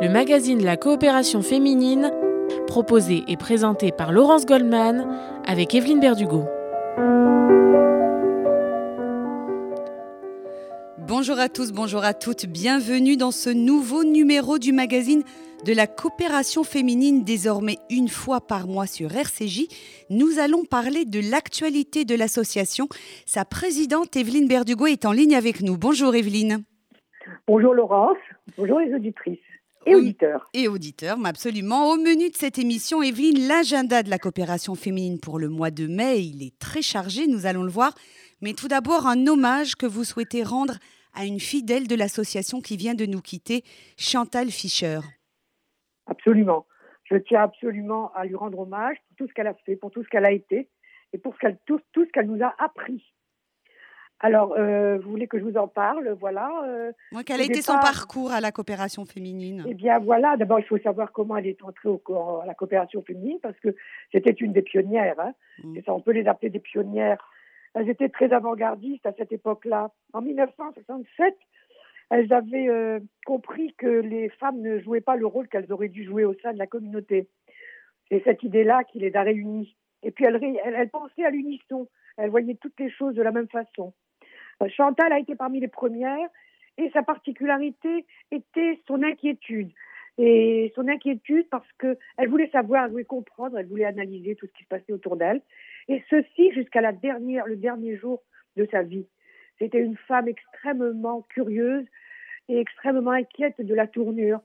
le magazine de la coopération féminine, proposé et présenté par Laurence Goldman avec Evelyne Berdugo. Bonjour à tous, bonjour à toutes, bienvenue dans ce nouveau numéro du magazine de la coopération féminine désormais une fois par mois sur RCJ. Nous allons parler de l'actualité de l'association. Sa présidente Evelyne Berdugo est en ligne avec nous. Bonjour Evelyne. Bonjour Laurence, bonjour les auditrices. Et auditeurs. Et auditeurs, absolument. Au menu de cette émission, Evelyne, l'agenda de la coopération féminine pour le mois de mai, il est très chargé, nous allons le voir. Mais tout d'abord, un hommage que vous souhaitez rendre à une fidèle de l'association qui vient de nous quitter, Chantal Fischer. Absolument. Je tiens absolument à lui rendre hommage pour tout ce qu'elle a fait, pour tout ce qu'elle a été et pour tout, tout ce qu'elle nous a appris. Alors, euh, vous voulez que je vous en parle? Voilà. Euh, quel a été son parcours à la coopération féminine? Eh bien, voilà. D'abord, il faut savoir comment elle est entrée au, à la coopération féminine parce que c'était une des pionnières. Hein. Mm. Ça, on peut les appeler des pionnières. Elles étaient très avant-gardistes à cette époque-là. En 1967, elles avaient euh, compris que les femmes ne jouaient pas le rôle qu'elles auraient dû jouer au sein de la communauté. C'est cette idée-là qui les a réunies. Et puis, elles, elles, elles pensaient à l'unisson. Elles voyaient toutes les choses de la même façon. Chantal a été parmi les premières et sa particularité était son inquiétude. Et son inquiétude parce qu'elle voulait savoir, elle voulait comprendre, elle voulait analyser tout ce qui se passait autour d'elle. Et ceci jusqu'à la dernière, le dernier jour de sa vie. C'était une femme extrêmement curieuse et extrêmement inquiète de la tournure.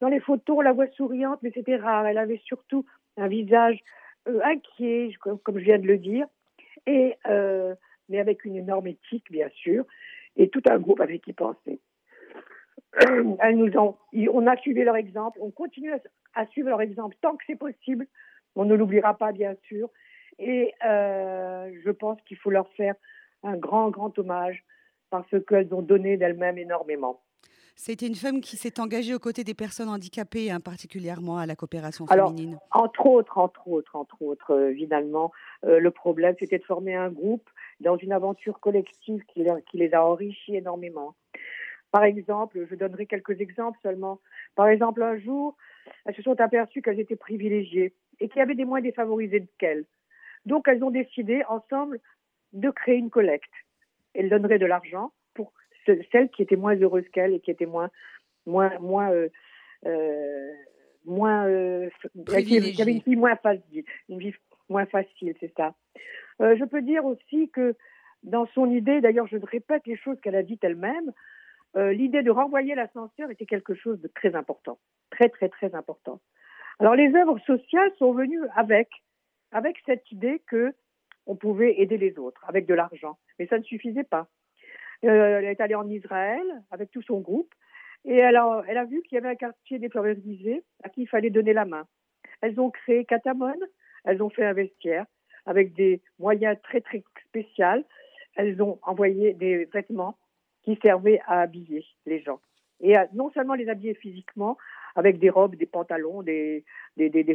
Dans les photos, on la voit souriante, mais c'était rare. Elle avait surtout un visage euh, inquiet, comme, je viens de le dire, et euh, mais avec une énorme éthique, bien sûr, et tout un groupe avec qui penser. Elles nous ont, on a suivi leur exemple, on continue à, suivre leur exemple tant que c'est possible. On ne l'oubliera pas, bien sûr. Et euh, je pense qu'il faut leur faire un grand, grand hommage parce qu'elles ont donné d'elles-mêmes énormément. C'était une femme qui s'est engagée aux côtés des personnes handicapées, hein, particulièrement à la coopération féminine. entre autres, entre autres, entre autres, euh, évidemment, euh, le problème, c'était de former un groupe dans une aventure collective qui, les a enrichis énormément. Par exemple, je donnerai quelques exemples seulement. Par exemple, un jour, elles se sont aperçues qu'elles étaient privilégiées et qu'il y avait des moins défavorisés qu'elles. Donc, elles ont décidé ensemble de créer une collecte. Elles donneraient de l'argent pour celles qui étaient moins heureuses qu'elles et qui étaient moins, moins, moins, euh, euh, moins, euh, qui avaient une vie moins facile, une vie moins facile, c'est ça. Euh, je peux dire aussi que dans son idée, d'ailleurs je répète les choses qu'elle a dites elle-même, euh, l'idée de renvoyer l'ascenseur était quelque chose de très important, très très très important. Alors les œuvres sociales sont venues avec, avec cette idée que on pouvait aider les autres avec de l'argent, mais ça ne suffisait pas. Euh, elle est allée en Israël avec tout son groupe et elle a, elle a vu qu'il y avait un quartier défavorisé à qui il fallait donner la main. Elles ont créé Catamon, elles ont fait un vestiaire, avec des moyens très très spéciaux. Elles ont envoyé des vêtements qui servaient à habiller les gens. Et non seulement les habiller physiquement, avec des robes, des pantalons, des,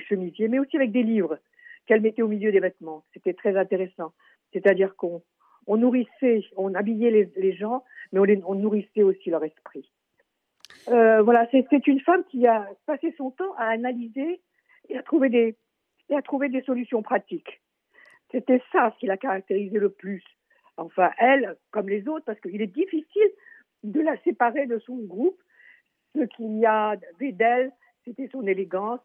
chemisiers, mais aussi avec des livres qu'elles mettaient au milieu des vêtements. C'était très intéressant. C'est-à-dire qu'on on nourrissait, on habillait les, gens, mais on, on, nourrissait aussi leur esprit. Euh, voilà, c'est une femme qui a passé son temps à analyser et à trouver des, et à trouver des solutions pratiques. C'était ça qui la caractérisait le plus. Enfin, elle, comme les autres, parce qu'il est difficile de la séparer de son groupe. Ce qu'il y avait d'elle, c'était son élégance,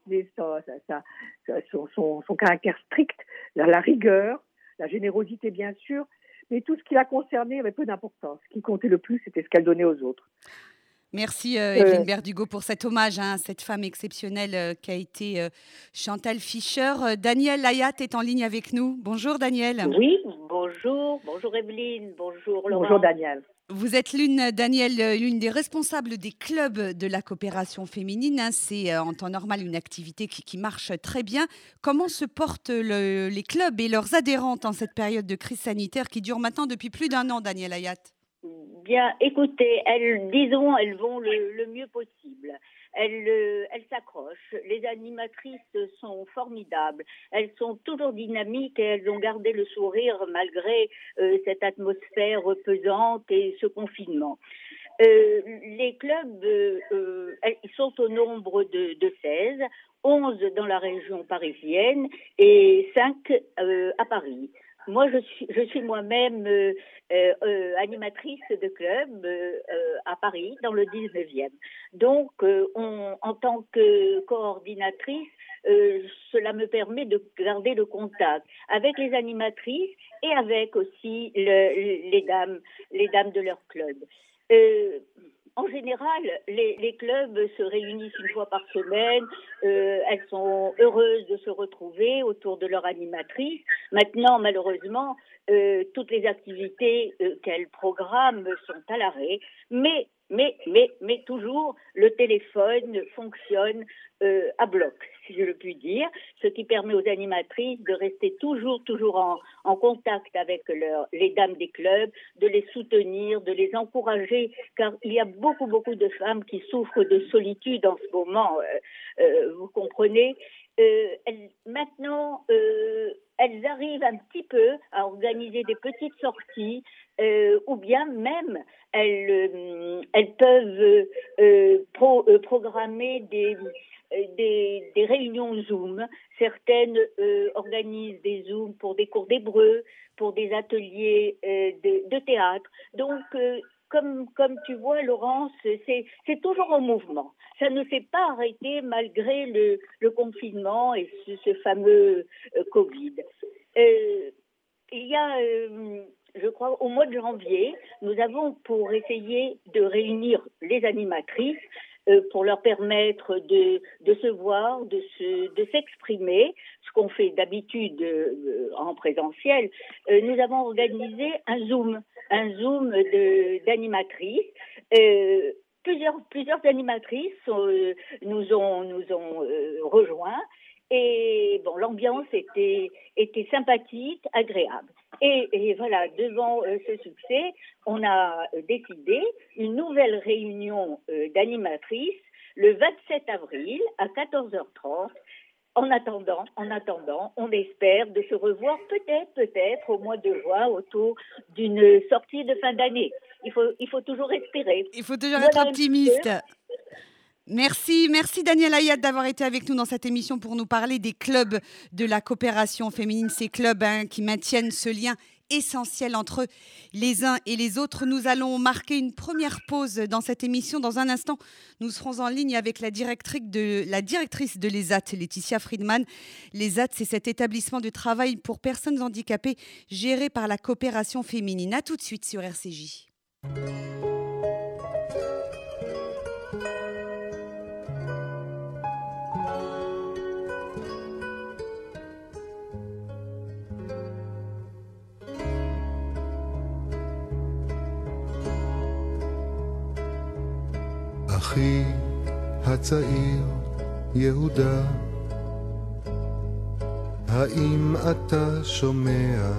son, caractère strict, la, rigueur, la générosité, bien sûr, mais tout ce qui la concernait avait peu d'importance. Ce qui comptait le plus, c'était ce qu'elle donnait aux autres. Merci euh, Evelyne Berdugo pour cet hommage hein, à cette femme exceptionnelle euh, qui a été euh, Chantal Fischer. Daniel Layat est en ligne avec nous. Bonjour Daniel. Oui, bonjour. Bonjour Evelyne. Bonjour Laurent. Bonjour Daniel. Vous êtes l'une, Daniel, l'une des responsables des clubs de la coopération féminine. Hein. C'est en temps normal une activité qui, marche très bien. Comment se portent les clubs et leurs adhérentes en cette période de crise sanitaire qui dure maintenant depuis plus d'un an, Daniel Ayat Bien, écoutez, elles, disons, elles vont le, mieux possible. Elles, euh, elles s'accrochent. Les animatrices sont formidables. Elles sont toujours dynamiques et elles ont gardé le sourire malgré euh, cette atmosphère pesante et ce confinement. Euh, les clubs, sont au nombre de, de 16, 11 dans la région parisienne et 5 à Paris. Moi, je suis, je suis moi-même euh, euh, euh animatrice de club euh, à Paris, dans le 19e. Donc, on, en tant que coordinatrice, cela me permet de garder le contact avec les animatrices et avec aussi le, les dames, les dames de leur club. En général, les, clubs se réunissent une fois par semaine. Euh, elles sont heureuses de se retrouver autour de leur animatrice. Maintenant, malheureusement, euh, toutes les activités euh, qu'elles programment sont à l'arrêt. Mais mais, mais, mais toujours, le téléphone fonctionne euh, à bloc, si je le puis dire, ce qui permet aux animatrices de rester toujours, toujours en, en contact avec leur, les dames des clubs, de les soutenir, de les encourager, car il y a beaucoup, beaucoup de femmes qui souffrent de solitude en ce moment, euh, euh, vous comprenez. Euh, elles, maintenant, euh, elles arrivent un petit peu à organiser des petites sorties, euh, ou bien même elles, euh, peuvent euh, pro, programmer des, réunions Zoom. Certaines organisent des Zooms pour des cours d'hébreu, pour des ateliers de, de, théâtre. Donc, comme, tu vois, Laurence, c'est toujours en mouvement. Ça ne s'est pas arrêté malgré le, confinement et ce, fameux Covid. il y a je crois, au mois de janvier, nous avons pour essayer de réunir les animatrices euh, pour leur permettre de, se voir, de se, de s'exprimer, ce qu'on fait d'habitude euh, en présentiel. Euh, nous avons organisé un zoom, un zoom d'animatrices. Euh, plusieurs, animatrices euh, nous ont, euh, rejoints et bon, l'ambiance était, était sympathique, agréable. Et, et voilà, devant euh, ce succès, on a décidé une nouvelle réunion euh, d'animatrices le 27 avril à 14h30. En attendant, en attendant, on espère de se revoir peut-être, peut-être au mois de juin autour d'une sortie de fin d'année. Il faut, il faut toujours espérer. Il faut toujours voilà être optimiste. Merci, merci Daniel Ayat d'avoir été avec nous dans cette émission pour nous parler des clubs de la coopération féminine, ces clubs hein, qui maintiennent ce lien essentiel entre les uns et les autres. Nous allons marquer une première pause dans cette émission. Dans un instant, nous serons en ligne avec la de, la directrice de l'ESAT, Laetitia Friedman. L'ESAT, c'est cet établissement de travail pour personnes handicapées géré par la coopération féminine. A tout de suite sur RCJ. אחי הצעיר יהודה, האם אתה שומע?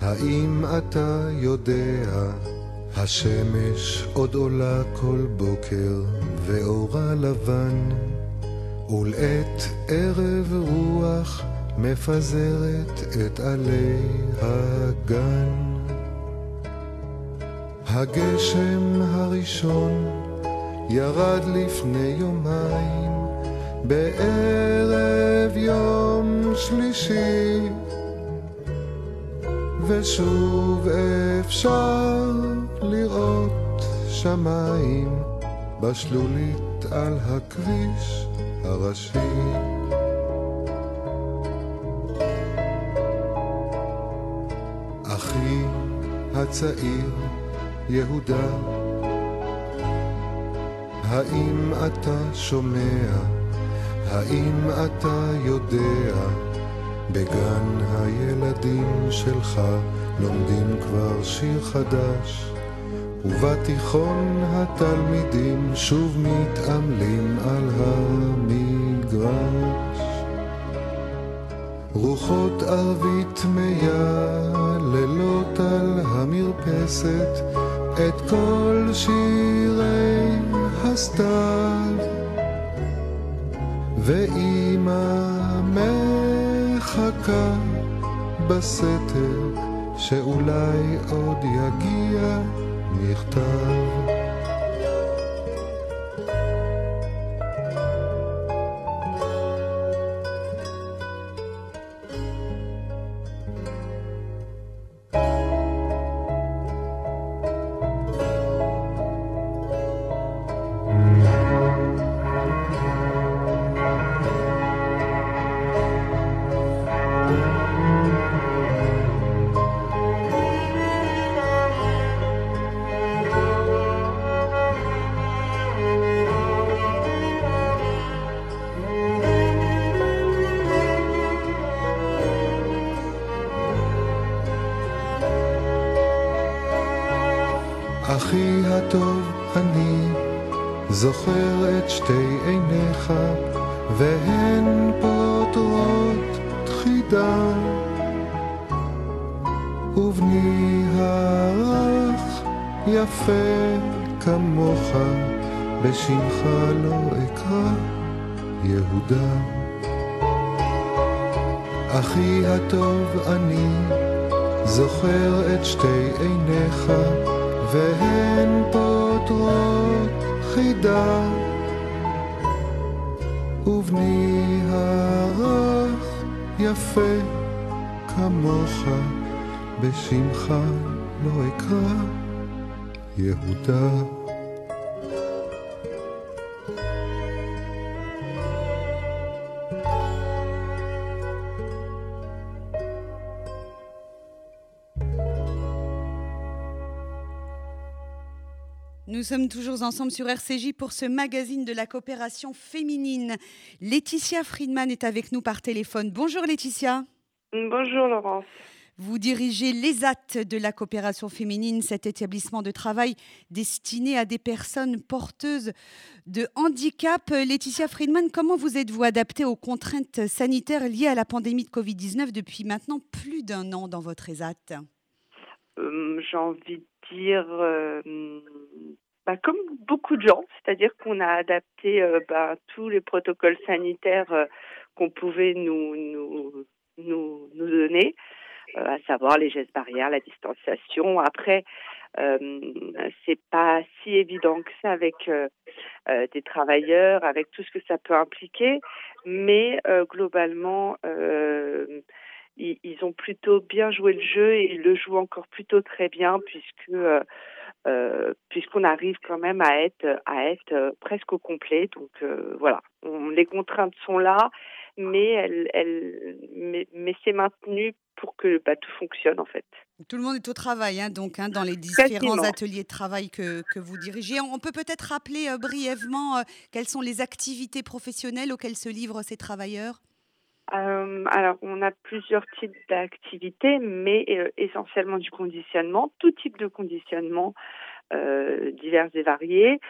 האם אתה יודע? השמש עוד עולה כל בוקר, ואורה לבן, ולעת ערב רוח מפזרת את עלי הגן. הגשם הראשון ירד לפני יומיים בערב יום שלישי. ושוב אפשר לראות שמיים בשלולית על הכביש הראשי. אחי הצעיר יהודה האם אתה שומע? האם אתה יודע? בגן הילדים שלך לומדים כבר שיר חדש, ובתיכון התלמידים שוב מתעמלים על המגרש. רוחות ערבית מייללות על המרפסת את כל שירי הסתיו, ואימא מחכה בסתר שאולי עוד יגיע מכתב. זוכר את שתי עיניך והן פותרות תחידה. ובני הרך יפה כמוך בשמך לא אקרא יהודה. אחי הטוב אני זוכר את שתי עיניך והן פותרות חידה ובני הרך יפה כמוך בשמך לא אקרא יהודה Nous sommes toujours ensemble sur RCJ pour ce magazine de la coopération féminine. Laetitia Friedman est avec nous par téléphone. Bonjour Laetitia. Bonjour Laurence. Vous dirigez l'ESAT de la coopération féminine, cet établissement de travail destiné à des personnes porteuses de handicap. Laetitia Friedman, comment vous êtes-vous adaptée aux contraintes sanitaires liées à la pandémie de Covid-19 depuis maintenant plus d'un an dans votre ESAT euh, J'ai envie de dire, euh, bah, comme beaucoup de gens, c'est-à-dire qu'on a adapté euh, bah, tous les protocoles sanitaires euh, qu'on pouvait nous, nous, nous, donner. Euh, à savoir les gestes barrières, la distanciation. Après, c'est pas si évident que ça avec des travailleurs, avec tout ce que ça peut impliquer, mais globalement, ils, ils, ont plutôt bien joué le jeu et ils le jouent encore plutôt très bien puisque euh, puisqu'on arrive quand même à être à être presque au complet. Donc voilà, on, les contraintes sont là, mais elles, elles mais, mais c'est maintenu pour que bah, tout fonctionne en fait. Tout le monde est au travail, hein, donc, hein, dans les différents ateliers de travail que, que, vous dirigez. On peut peut-être rappeler euh, brièvement euh, quelles sont les activités professionnelles auxquelles se livrent ces travailleurs? Euh, alors, on a plusieurs types d'activités, mais euh, essentiellement du conditionnement, tout type de conditionnement euh, divers et variés,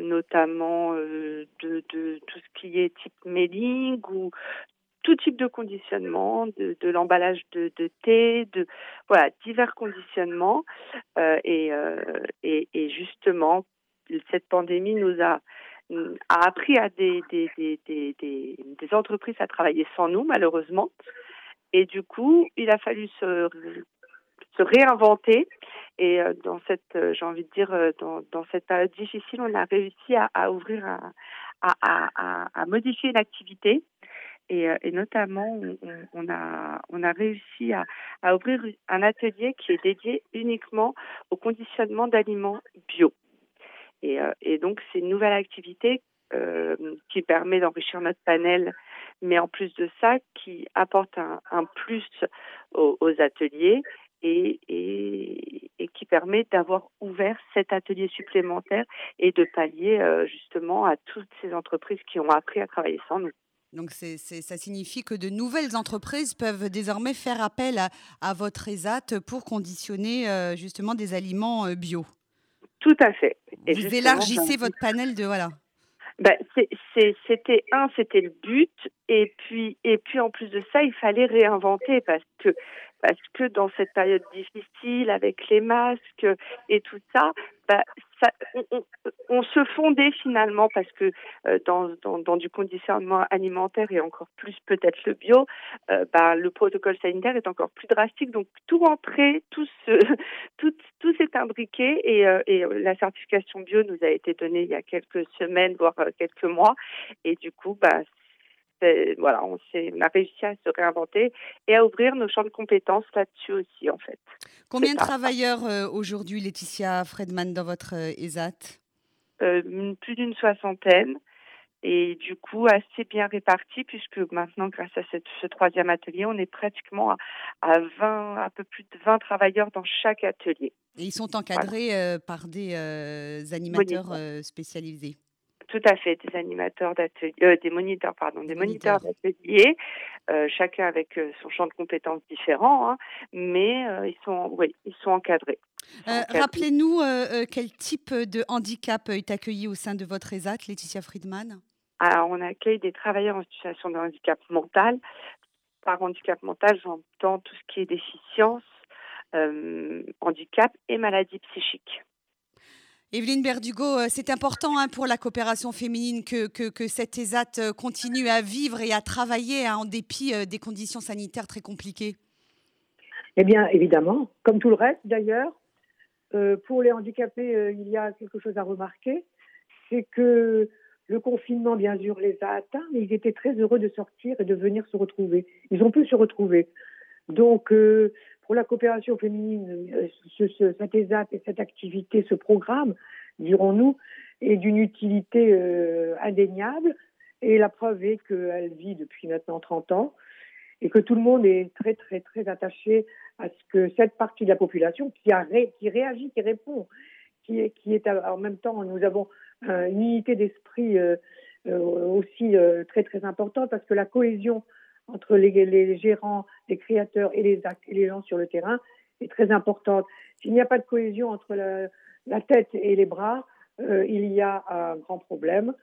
notamment de, de, tout ce qui est type mailing ou tout type de conditionnement, de, de l'emballage de, de, thé, de voilà divers conditionnements. Euh, et, euh, et, et, justement, cette pandémie nous a, a appris à des, entreprises à travailler sans nous, malheureusement. Et du coup, il a fallu se, réinventer. Et euh, dans cette, j'ai envie de dire, dans, cette période difficile, on a réussi à, ouvrir, à, modifier l'activité et, euh, et notamment, on, on, a, on a réussi à ouvrir un atelier qui est dédié uniquement au conditionnement d'aliments bio. Et, euh, et donc, c'est une nouvelle activité euh, qui permet d'enrichir notre panel, mais en plus de ça, qui apporte un, plus aux, ateliers et, qui permet d'avoir ouvert cet atelier supplémentaire et de pallier euh, justement à toutes ces entreprises qui ont appris à travailler sans nous. Donc ça signifie que de nouvelles entreprises peuvent désormais faire appel à, votre ESAT pour conditionner justement des aliments bio. Tout à fait. Et Vous élargissez votre panel de voilà. Ben, c'est, c'était un, c'était le but, et puis et puis en plus de ça, il fallait réinventer parce que parce que dans cette période difficile avec les masques et tout ça, bah, on, se fondait finalement parce que euh, dans, dans, dans, du conditionnement alimentaire et encore plus peut-être le bio, euh, bah, le protocole sanitaire est encore plus drastique. Donc tout rentrait, tout tout, s'est imbriqué et, euh, la certification bio nous a été donnée il y a quelques semaines, voire quelques mois. Et du coup, bah, voilà, on, on, a réussi à se réinventer et à ouvrir nos champs de compétences là-dessus aussi, en fait. Combien de travailleurs euh, aujourd'hui, Laetitia Fredman, dans votre euh, ESAT? Euh, Plus d'une soixantaine et du coup assez bien répartis puisque maintenant, grâce à cette, ce troisième atelier, on est pratiquement à, à 20, un peu plus de 20 travailleurs dans chaque atelier. Et ils sont encadrés voilà. euh, par des animateurs spécialisés? Tout à fait, des animateurs d'atelier, euh, des moniteurs, pardon, des moniteurs d'atelier, euh, chacun avec euh, son champ de compétences différent, hein, mais ils sont, oui, ils sont encadrés. Rappelez-nous quel type de handicap est accueilli au sein de votre ESAT, Laetitia Friedman? Alors, on accueille des travailleurs en situation de handicap mental. Par handicap mental, j'entends tout ce qui est déficience, handicap et maladie psychique. Evelyne Berdugo, euh, c'est important hein, pour la coopération féminine que, que, cette ESAT euh, continue à vivre et à travailler hein, en dépit euh, des conditions sanitaires très compliquées. Eh bien, évidemment, comme tout le reste d'ailleurs, pour les handicapés, il y a quelque chose à remarquer, c'est que le confinement, bien sûr, les a atteints, mais ils étaient très heureux de sortir et de venir se retrouver. Ils ont pu se retrouver. Donc, pour la coopération féminine, euh, ce, ce, cette ESAT et cette activité, ce programme, dirons-nous, est d'une utilité euh, indéniable. Et la preuve est qu'elle vit depuis maintenant 30 ans et que tout le monde est très, très, très attaché à ce que cette partie de la population qui, réagit, qui répond, qui est, est en même temps, nous avons une unité d'esprit euh, aussi très, très importante parce que la cohésion entre les, gérants, les créateurs et les, et les gens sur le terrain est très importante. S'il n'y a pas de cohésion entre la, tête et les bras, euh, il y a un grand problème.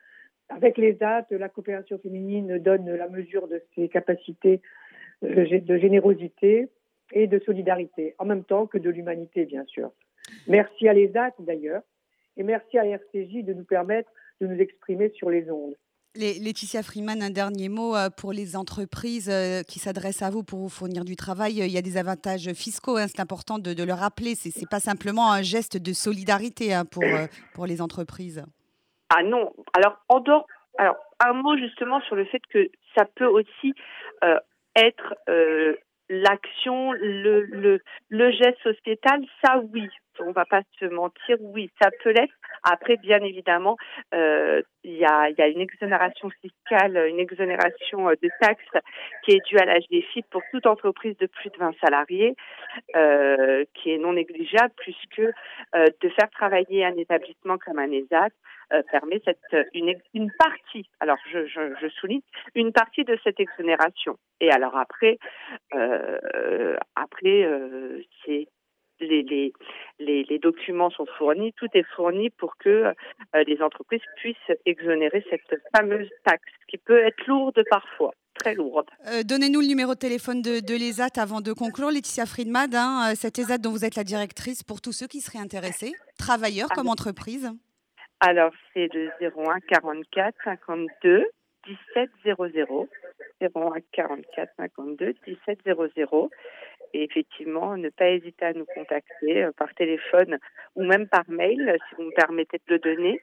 Avec les dates, la coopération féminine donne la mesure de ses capacités euh, de générosité et de solidarité, en même temps que de l'humanité, bien sûr. Merci à l'ESAT d'ailleurs, et merci à RCJ de nous permettre de nous exprimer sur les ondes. Laetitia Freeman, un dernier mot euh, pour les entreprises euh, qui s'adressent à vous pour vous fournir du travail. Il y a des avantages fiscaux, hein, c'est important de, le rappeler. Ce n'est pas simplement un geste de solidarité hein, pour, euh, pour les entreprises. Ah non, alors un mot justement sur le fait que ça peut aussi être l'action, le, le, le geste sociétal, ça oui, on va pas se mentir, oui, ça peut l'être. Après, bien évidemment, euh, il y, a, y, a, une exonération fiscale, une exonération euh, de taxes qui est due à la GFIP pour toute entreprise de plus de 20 salariés, euh, qui est non négligeable puisque euh, de faire travailler un établissement comme un ESAT euh, permet cette une, une partie. Alors, je, je, je, souligne une partie de cette exonération. Et alors après, après, c'est les, les, les, documents sont fournis, tout est fourni pour que euh, les entreprises puissent exonérer cette fameuse taxe, qui peut être lourde parfois. Très lourde. Euh, donnez-nous le numéro de téléphone de, de l'ESAT avant de conclure. Laetitia Friedman, hein, euh, cette ESAT dont vous êtes la directrice, pour tous ceux qui seraient intéressés, travailleurs comme entreprises. Alors, c'est le 01 44 52 17 00. 01 44 52 17 00 et effectivement ne pas hésiter à nous contacter euh, par téléphone ou même par mail si vous me permettez de le donner.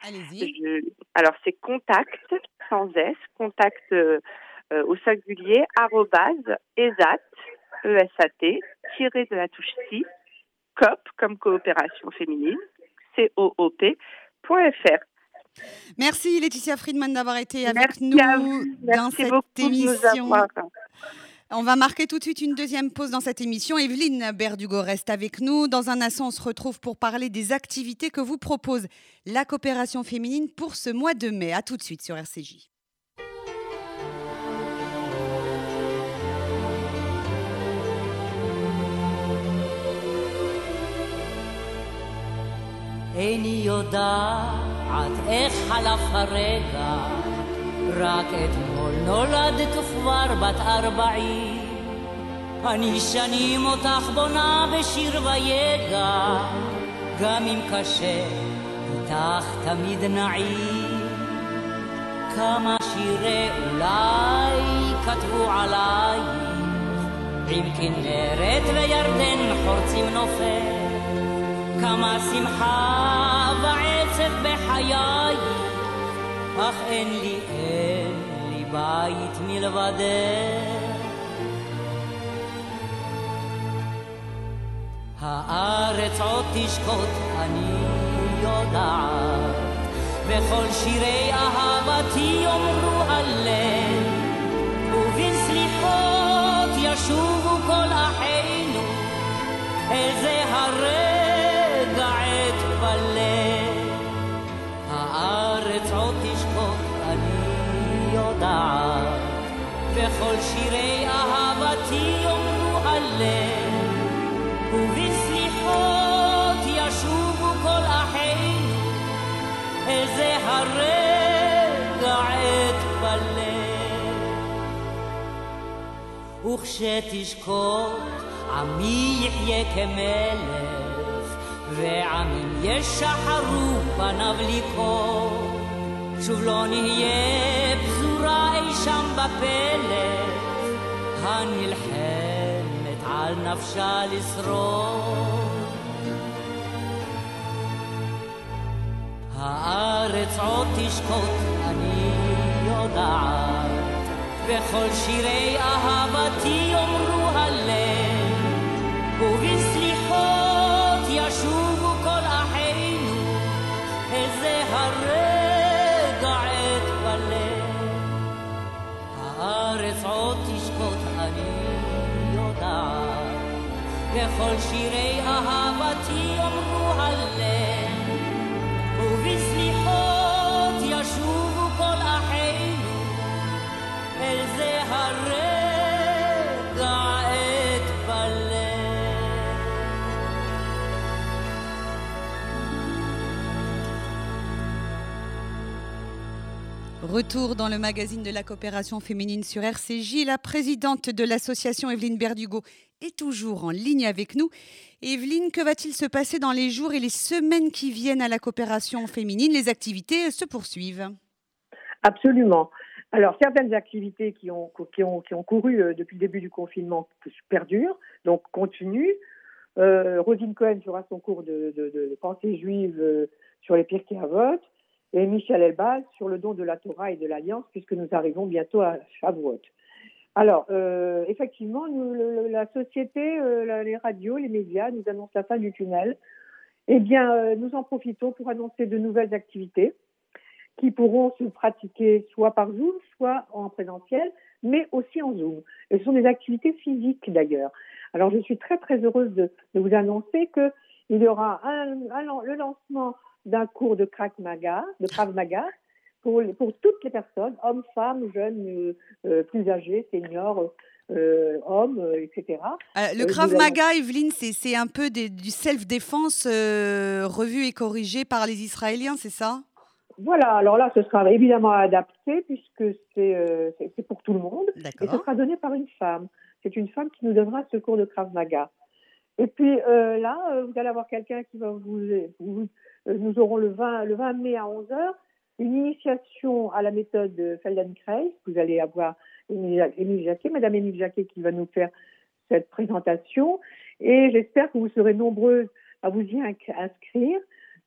alors c'est contact sans s, contact euh, euh, au singulier arrobase esat esat tiré de la touche ci cop comme coopération féminine coop .fr. Merci Laetitia Friedman d'avoir été avec nous dans cette émission. On va marquer tout de suite une deuxième pause dans cette émission. Evelyne Berdugo reste avec nous. Dans un instant, on se retrouve pour parler des activités que vous propose la coopération féminine pour ce mois de mai. A tout de suite sur RCJ. רק אתמול נולדת וכבר בת ארבעים. אני שנים אותך בונה בשיר ויגע, גם אם קשה, איתך תמיד נעים. כמה שירי אולי כתבו עלייך, עם כנרת וירדן חורצים נופל. כמה שמחה ועצב בחייך, אך אין לי בית מלבדך. הארץ עוד תשקוט, אני יודעת, וכל שירי אהבתי יאמרו הלב, ובסליחות ישובו כל אחינו, איזה וכל שירי אהבתי יאמרו הלב, ובסליחות ישובו כל אחינו, אל זה הרגע עת בלב. וכשתשקוט עמי יחיה כמלך, ועמים ישחרו פניו לקרוא. שוב לא נהיה פזורה אי שם בפלך, הנלחמת על נפשה לשרוד. הארץ עוד תשקוט, אני יודעת, וכל שירי אהבתי יאמרו הלב, ובסליחות וכל שירי אהבתי Retour dans le magazine de la coopération féminine sur RCJ. La présidente de l'association, Evelyne Berdugo, est toujours en ligne avec nous. Evelyne, que va-t-il se passer dans les jours et les semaines qui viennent à la coopération féminine? Les activités se poursuivent. Absolument. Alors, certaines activités qui ont, qui ont, qui ont couru euh, depuis le début du confinement perdurent, donc continuent. Euh, Rosine Cohen fera son cours de, pensée juive euh, sur les Pirkei Avot et Michel Elbaz sur le don de la Torah et de l'Alliance, puisque nous arrivons bientôt à Shavuot. Alors, euh, effectivement, la société, euh, les radios, les médias nous annoncent la fin du tunnel. Eh bien, euh, nous en profitons pour annoncer de nouvelles activités qui pourront se pratiquer soit par Zoom, soit en présentiel, mais aussi en Zoom. Et ce sont des activités physiques d'ailleurs. Alors, je suis très très heureuse de, vous annoncer que il y aura le lancement d'un cours de Krav Maga, de Krav Maga, pour, les- pour toutes les personnes, hommes, femmes, jeunes, euh, euh, plus âgés, seniors, euh, hommes, etc. Le Krav Maga, Evelyne, c'est un peu des- du self-défense revu et corrigé par les Israéliens, c'est ça? Voilà, alors là, ce sera évidemment adapté puisque c'est euh, pour tout le monde. Et ce sera donné par une femme. C'est une femme qui nous donnera ce cours de Krav Maga. Et puis euh, là, euh, vous allez avoir quelqu'un qui va vous, vous- nous aurons le 20, le 20 mai à 11h une initiation à la méthode de Feldenkrais. Vous allez avoir Émilie Jacquet, Madame Émilie Jacquet qui va nous faire cette présentation. Et j'espère que vous serez nombreuses à vous y inscrire.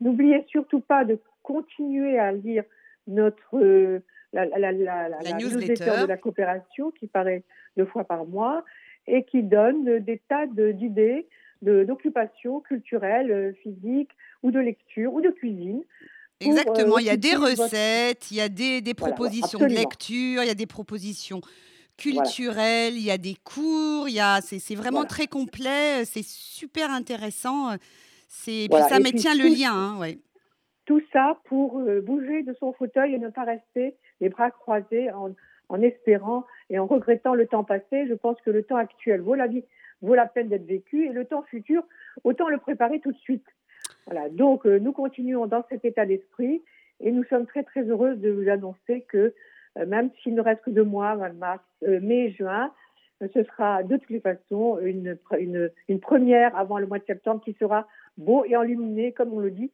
N'oubliez surtout pas de continuer à lire notre euh, la, la, newsletter. de la coopération qui paraît deux fois par mois et qui donne euh, des tas d'idées de- d'occupations culturelles, euh, physiques ou de lecture ou de cuisine. pour, euh, Exactement, il y a des votre- recettes, il y a des, des Voilà, propositions de lecture, il y a des propositions culturelles, il y a des cours, il y a c'est vraiment Voilà. très complet, c'est super intéressant. C'est puis ça et maintient puis le tout- lien, hein, ouais. Tout ça pour euh, bouger de son fauteuil et ne pas rester les bras croisés en, en espérant et en regrettant le temps passé. Je pense que le temps actuel vaut la vie, vaut la peine d'être vécu et le temps futur, autant le préparer tout de suite. Voilà. Donc, euh, nous continuons dans cet état d'esprit et nous sommes très, très heureuses de vous annoncer que euh, même s'il ne reste que deux mois, mars, euh, mai, juin, euh, ce sera de toutes les façons une, une, première avant le mois de septembre qui sera beau et enluminé, comme on le dit.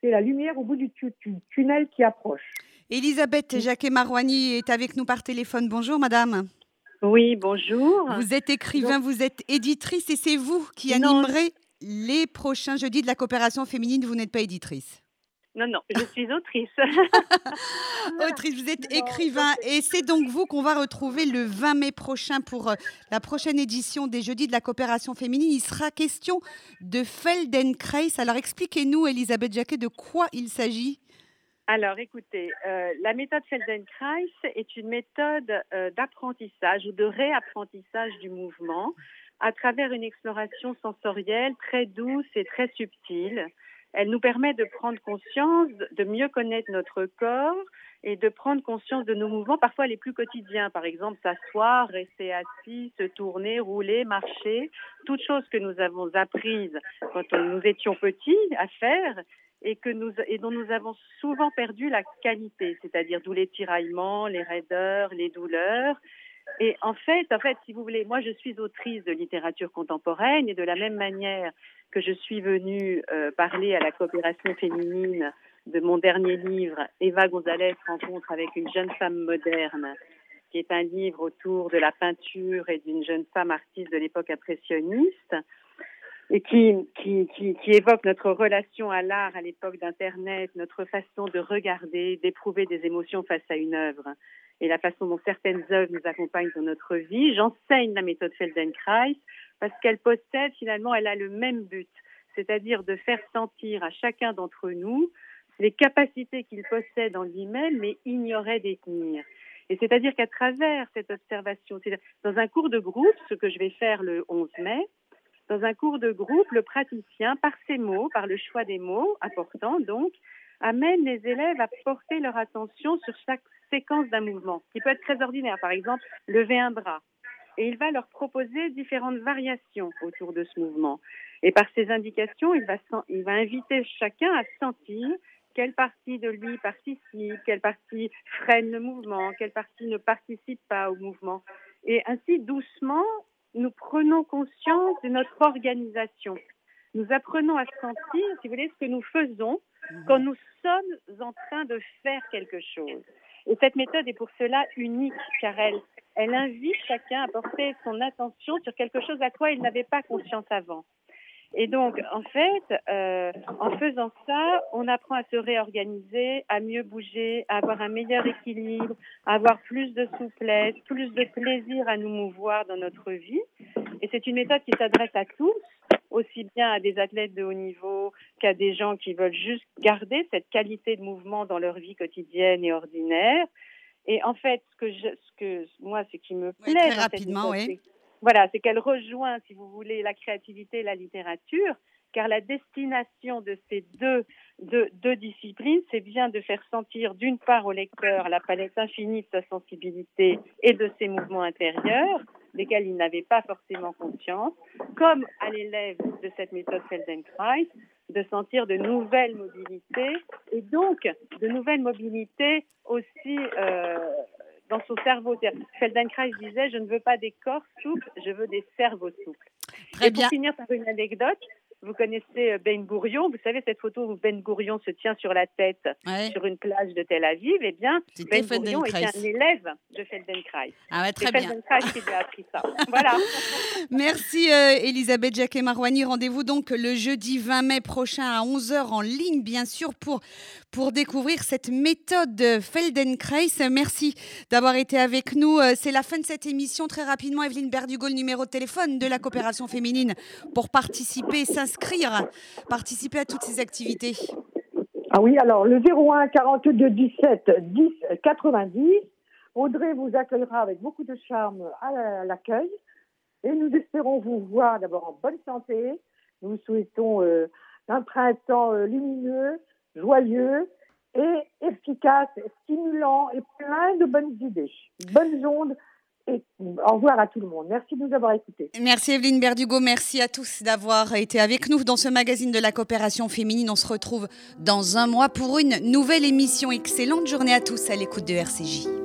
C'est la lumière au bout du tu- tu- tunnel qui approche. Elisabeth Jacquet Marouani est avec nous par téléphone. Bonjour madame. Oui, bonjour. Vous êtes écrivain, vous êtes éditrice et c'est vous qui Non. animerez les prochains jeudis de la coopération féminine. Vous n'êtes pas éditrice. Non, non, je suis autrice. Autrice, vous êtes écrivain et c'est donc vous qu'on va retrouver le 20 mai prochain pour euh, la prochaine édition des Jeudis de la coopération féminine. Il sera question de Feldenkrais. Alors expliquez-nous, Elisabeth Jacquet, de quoi il s'agit Alors, écoutez, euh, la méthode Feldenkrais est une méthode euh, d'apprentissage ou de réapprentissage du mouvement à travers une exploration sensorielle très douce et très subtile. Elle nous permet de prendre conscience, de mieux connaître notre corps et de prendre conscience de nos mouvements, parfois les plus quotidiens. Par exemple, s'asseoir, rester assis, se tourner, rouler, marcher, toutes choses que nous avons apprises quand nous étions petits à faire et, que nous, et dont nous avons souvent perdu la qualité, c'est-à-dire d'où les tiraillements, les raideurs, les douleurs. Et en fait, en fait, si vous voulez, moi je suis autrice de littérature contemporaine et de la même manière que je suis venue euh, parler à la coopération féminine de mon dernier livre, Eva Gonzalez rencontre avec une jeune femme moderne, qui est un livre autour de la peinture et d'une jeune femme artiste de l'époque impressionniste, et qui, qui, qui, qui évoque notre relation à l'art à l'époque d'Internet, notre façon de regarder, d'éprouver des émotions face à une œuvre, et la façon dont certaines œuvres nous accompagnent dans notre vie. J'enseigne la méthode Feldenkrais parce qu'elle possède, finalement, elle a le même but, c'est-à-dire de faire sentir à chacun d'entre nous les capacités qu'il possède en lui-même, mais ignorait détenir. Et c'est-à-dire qu'à travers cette observation, dans un cours de groupe, ce que je vais faire le 11 mai, dans un cours de groupe, le praticien, par ses mots, par le choix des mots importants, donc, amène les élèves à porter leur attention sur chaque séquence d'un mouvement, qui peut être très ordinaire. Par exemple, lever un bras. Et il va leur proposer différentes variations autour de ce mouvement. Et par ces indications, il va, il va inviter chacun à sentir quelle partie de lui participe, quelle partie freine le mouvement, quelle partie ne participe pas au mouvement. Et ainsi, doucement, nous prenons conscience de notre organisation. Nous apprenons à sentir, si vous voulez, ce que nous faisons quand nous sommes en train de faire quelque chose. Et cette méthode est pour cela unique, car elle, elle invite chacun à porter son attention sur quelque chose à quoi il n'avait pas conscience avant. Et donc, en fait, euh, en faisant ça, on apprend à se réorganiser, à mieux bouger, à avoir un meilleur équilibre, à avoir plus de souplesse, plus de plaisir à nous mouvoir dans notre vie. Et c'est une méthode qui s'adresse à tous, aussi bien à des athlètes de haut niveau qu'à des gens qui veulent juste garder cette qualité de mouvement dans leur vie quotidienne et ordinaire. Et en fait, ce que, je, ce que moi, ce qui me plaît, très rapidement, oui voilà, c'est qu'elle rejoint, si vous voulez, la créativité et la littérature, car la destination de ces deux, deux, disciplines, c'est bien de faire sentir d'une part au lecteur la palette infinie de sa sensibilité et de ses mouvements intérieurs, desquels il n'avait pas forcément conscience, comme à l'élève de cette méthode Feldenkrais, de sentir de nouvelles mobilités et donc de nouvelles mobilités aussi euh, dans son cerveau. Feldenkrais disait, je ne veux pas des corps souples, je veux des cerveaux souples. Très Et bien. pour finir par une anecdote, vous connaissez euh, Ben Gourion, vous savez cette photo où Ben Gourion se tient sur la tête Ouais. sur une plage de Tel Aviv, eh bien, Ben Gourion était un élève de Feldenkrais. Ah ouais, C'est très bien. Feldenkrais qui lui a appris ça. Voilà. Merci euh, Elisabeth Jacquet Marouani. Rendez-vous donc le jeudi 20 mai prochain à 11h en ligne, bien sûr, pour, pour découvrir cette méthode de Feldenkrais. Merci d'avoir été avec nous. Euh, C'est la fin de cette émission. Très rapidement, Evelyne Berdugo, le numéro de téléphone de la coopération féminine pour participer, s'inscrire, participer à toutes ces activités. Ah oui, alors le 01 42 17 10 90. Audrey vous accueillera avec beaucoup de charme à la- à l'accueil. Et nous espérons vous voir d'abord en bonne santé. Nous souhaitons euh, un printemps euh, lumineux, joyeux et efficace, stimulant et plein de bonnes idées. Bonnes ondes et au revoir à tout le monde. Merci de nous avoir écoutés. Merci Evelyne Berdugo, merci à tous d'avoir été avec nous dans ce magazine de la coopération féminine. On se retrouve dans un mois pour une nouvelle émission. Excellente journée à tous à l'écoute de RCJ.